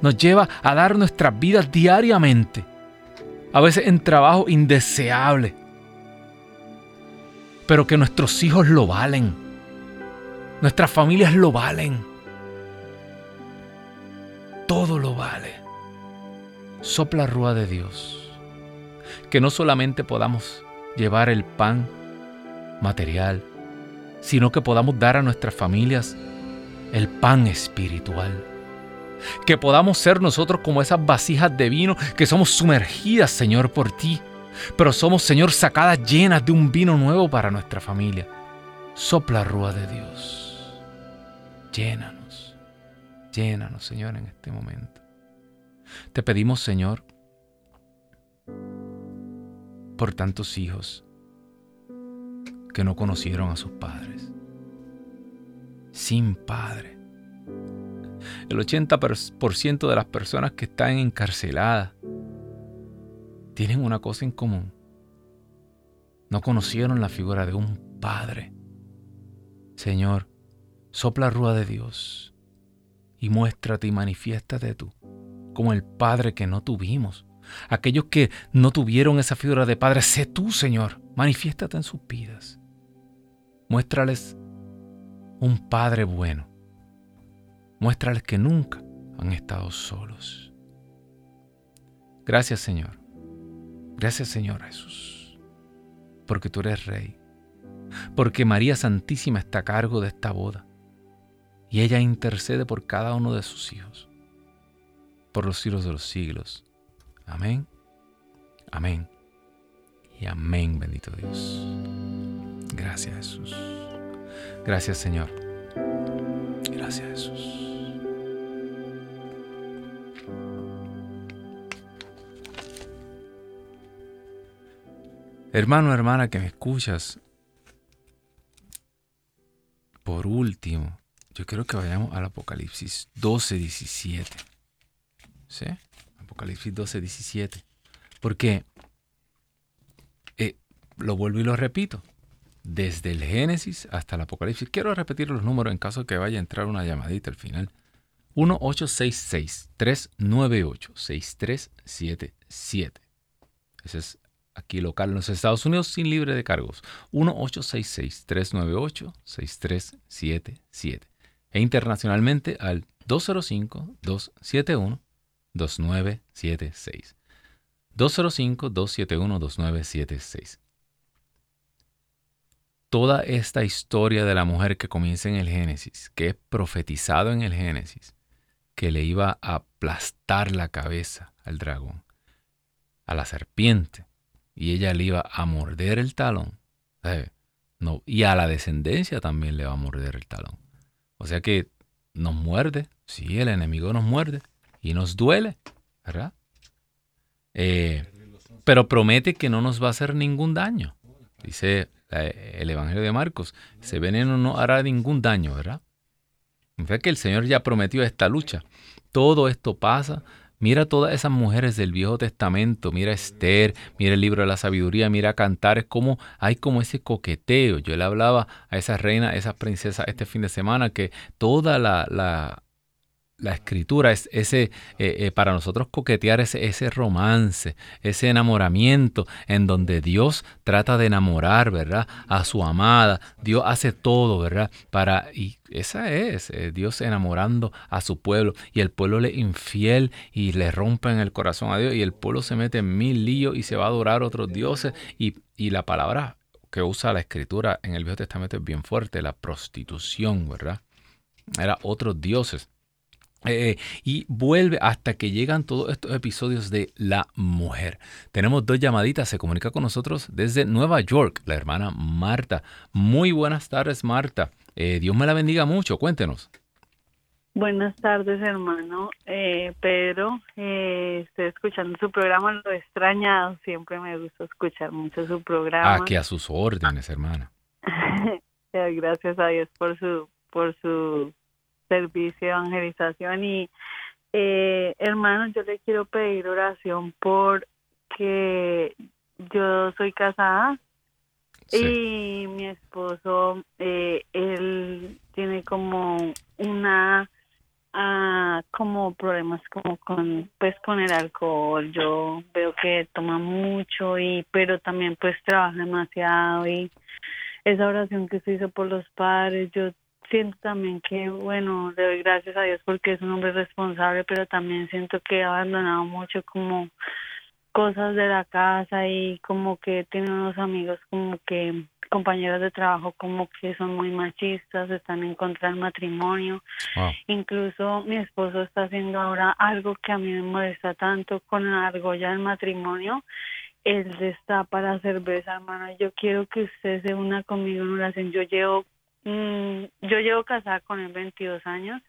nos lleva a dar nuestras vidas diariamente, a veces en trabajo indeseable, pero que nuestros hijos lo valen, nuestras familias lo valen, todo lo vale. Sopla rúa de Dios, que no solamente podamos llevar el pan material, sino que podamos dar a nuestras familias el pan espiritual que podamos ser nosotros como esas vasijas de vino que somos sumergidas, Señor, por ti. Pero somos, Señor, sacadas llenas de un vino nuevo para nuestra familia. Sopla rúa de Dios. Llénanos. Llénanos, Señor, en este momento. Te pedimos, Señor, por tantos hijos que no conocieron a sus padres. Sin padre el 80% de las personas que están encarceladas tienen una cosa en común. No conocieron la figura de un Padre. Señor, sopla rúa de Dios y muéstrate y manifiéstate tú como el Padre que no tuvimos. Aquellos que no tuvieron esa figura de Padre, sé tú, Señor, manifiéstate en sus vidas. Muéstrales un Padre bueno Muéstrales que nunca han estado solos. Gracias Señor. Gracias Señor Jesús. Porque tú eres rey. Porque María Santísima está a cargo de esta boda. Y ella intercede por cada uno de sus hijos. Por los siglos de los siglos. Amén. Amén. Y amén, bendito Dios. Gracias Jesús. Gracias Señor. Gracias Jesús. Hermano, hermana que me escuchas, por último, yo quiero que vayamos al Apocalipsis 12, 17. ¿Sí? Apocalipsis 12, 17. Porque, eh, lo vuelvo y lo repito, desde el Génesis hasta el Apocalipsis. Quiero repetir los números en caso de que vaya a entrar una llamadita al final. 1866-398-6377. Ese es aquí local en los Estados Unidos sin libre de cargos. 1-866-398-6377. E internacionalmente al 205-271-2976. 205-271-2976. Toda esta historia de la mujer que comienza en el Génesis, que es profetizado en el Génesis, que le iba a aplastar la cabeza al dragón, a la serpiente, y ella le iba a morder el talón. No, y a la descendencia también le va a morder el talón. O sea que nos muerde, sí, el enemigo nos muerde y nos duele, ¿verdad? Eh, pero promete que no nos va a hacer ningún daño. Dice el Evangelio de Marcos, ese veneno no hará ningún daño, ¿verdad? O sea que el Señor ya prometió esta lucha. Todo esto pasa Mira todas esas mujeres del Viejo Testamento, mira Esther, mira el libro de la sabiduría, mira Cantares, cómo hay como ese coqueteo. Yo le hablaba a esa reina, a esas princesas este fin de semana que toda la, la, la escritura es ese eh, eh, para nosotros coquetear ese, romance, ese enamoramiento en donde Dios trata de enamorar, ¿verdad? A su amada. Dios hace todo, ¿verdad? Para y esa es eh, Dios enamorando a su pueblo y el pueblo le infiel y le rompen el corazón a Dios y el pueblo se mete en mil líos y se va a adorar a otros dioses y, y la palabra que usa la escritura en el Viejo Testamento es bien fuerte, la prostitución, ¿verdad? Era otros dioses. Eh, y vuelve hasta que llegan todos estos episodios de La Mujer. Tenemos dos llamaditas, se comunica con nosotros desde Nueva York, la hermana Marta. Muy buenas tardes, Marta. Eh, Dios me la bendiga mucho, cuéntenos. Buenas tardes, hermano eh, Pedro. estoy escuchando su programa, lo he extrañado. Siempre me gusta escuchar mucho su programa. Aquí a sus órdenes, hermana. Gracias a Dios por su por su servicio de evangelización. Y eh, hermano yo le quiero pedir oración porque yo soy casada y mi esposo eh, él tiene como una ah, como problemas como con pues con el alcohol. Yo veo que toma mucho y pero también pues trabaja demasiado y esa oración que se hizo por los padres yo siento también que, bueno, le doy gracias a Dios porque es un hombre responsable, pero también siento que ha abandonado mucho como cosas de la casa y como que tiene unos amigos como que compañeros de trabajo como que son muy machistas, están en contra del matrimonio. Incluso mi esposo está haciendo ahora algo que a mí me molesta tanto con la argolla del matrimonio. Él está para cerveza, hermano. Yo quiero que usted se una conmigo en oración. Yo llevo yo llevo casada con él 22 años,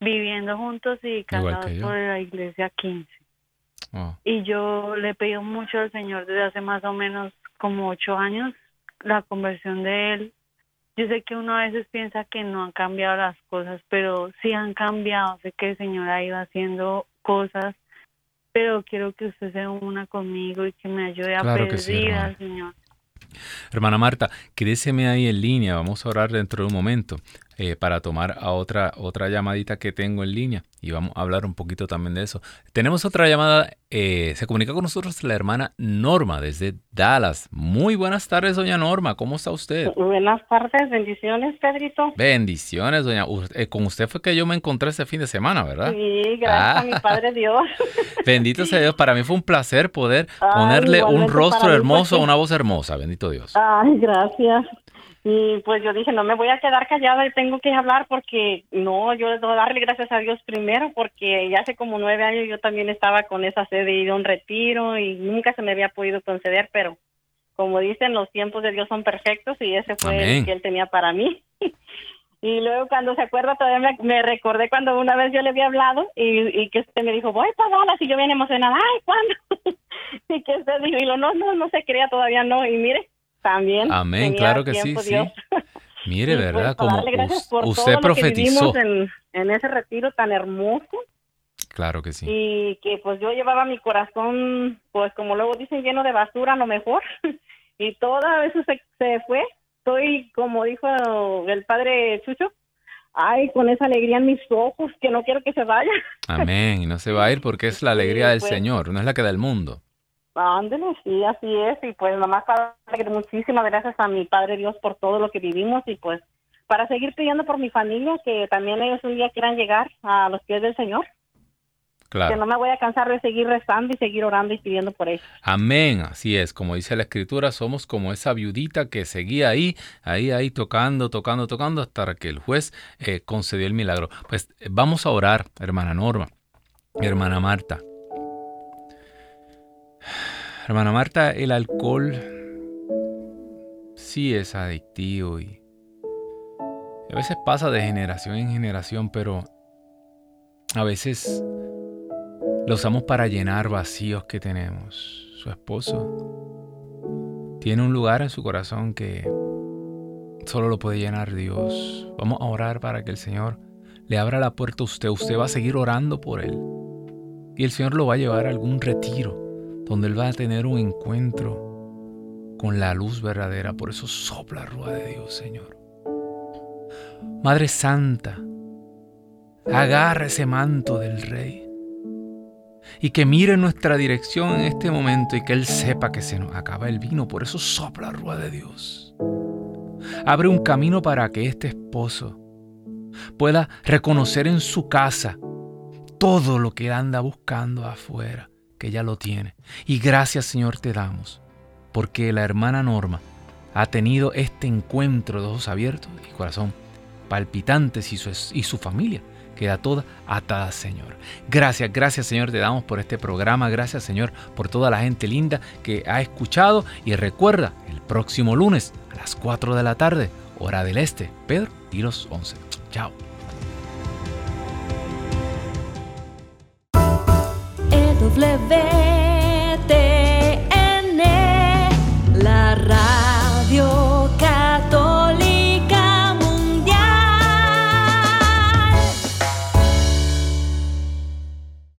viviendo juntos y casados por la iglesia 15. Y yo le pido mucho al Señor desde hace más o menos como ocho años la conversión de él. Yo sé que uno a veces piensa que no han cambiado las cosas, pero sí han cambiado. Sé que el Señor ha ido haciendo cosas, pero quiero que usted se una conmigo y que me ayude a pedir al Señor. Hermana Marta, quédeseme ahí en línea, vamos a orar dentro de un momento. Eh, para tomar a otra, otra llamadita que tengo en línea y vamos a hablar un poquito también de eso. Tenemos otra llamada, eh, se comunica con nosotros la hermana Norma desde Dallas. Muy buenas tardes, doña Norma, ¿cómo está usted? Buenas tardes, bendiciones, Pedrito. Bendiciones, doña. Eh, con usted fue que yo me encontré este fin de semana, ¿verdad? Sí, gracias a mi ah. Padre Dios. Bendito sea Dios, para mí fue un placer poder ponerle un rostro hermoso, una voz hermosa, bendito Dios. Ay, gracias. Y pues yo dije, no me voy a quedar callada y tengo que hablar porque no, yo debo darle gracias a Dios primero porque ya hace como nueve años yo también estaba con esa sede de ir a un retiro y nunca se me había podido conceder, pero como dicen, los tiempos de Dios son perfectos y ese fue el que él tenía para mí. y luego cuando se acuerda todavía me, recordé cuando una vez yo le había hablado y, que usted me dijo, voy para Dallas y yo bien emocionada, ay, ¿cuándo? y que usted dijo, y lo, no, no, no se creía todavía, no, y mire, también. Amén, claro que sí, sí. Mire, pues, ¿verdad? Como usted profetizó. En, en, ese retiro tan hermoso. Claro que sí. Y que pues yo llevaba mi corazón, pues como luego dicen, lleno de basura a lo mejor. y toda eso se, se fue. Estoy, como dijo el padre Chucho, ay, con esa alegría en mis ojos, que no quiero que se vaya. Amén, y no se va a ir porque es la alegría del pues. Señor, no es la que da el mundo. Ándale, sí, así es. Y pues nomás para muchísimas gracias a mi Padre Dios por todo lo que vivimos y pues para seguir pidiendo por mi familia, que también ellos un día quieran llegar a los pies del Señor. Claro. Que no me voy a cansar de seguir rezando y seguir orando y pidiendo por ellos. Amén, así es. Como dice la Escritura, somos como esa viudita que seguía ahí, ahí, ahí, tocando, tocando, tocando, hasta que el juez eh, concedió el milagro. Pues vamos a orar, hermana Norma, hermana Marta. Hermana Marta, el alcohol sí es adictivo y a veces pasa de generación en generación, pero a veces lo usamos para llenar vacíos que tenemos. Su esposo tiene un lugar en su corazón que solo lo puede llenar Dios. Vamos a orar para que el Señor le abra la puerta a usted. Usted va a seguir orando por él. Y el Señor lo va a llevar a algún retiro donde Él va a tener un encuentro con la luz verdadera. Por eso sopla rúa de Dios, Señor. Madre Santa, agarra ese manto del rey y que mire nuestra dirección en este momento y que Él sepa que se nos acaba el vino. Por eso sopla la rúa de Dios. Abre un camino para que este esposo pueda reconocer en su casa todo lo que anda buscando afuera, que ya lo tiene. Y gracias Señor te damos, porque la hermana Norma ha tenido este encuentro de ojos abiertos y corazón palpitantes y su, y su familia queda toda atada, Señor. Gracias, gracias, Señor, te damos por este programa. Gracias, Señor, por toda la gente linda que ha escuchado. Y recuerda, el próximo lunes a las 4 de la tarde, hora del este, Pedro los 11. Chao. Flevete en la radio.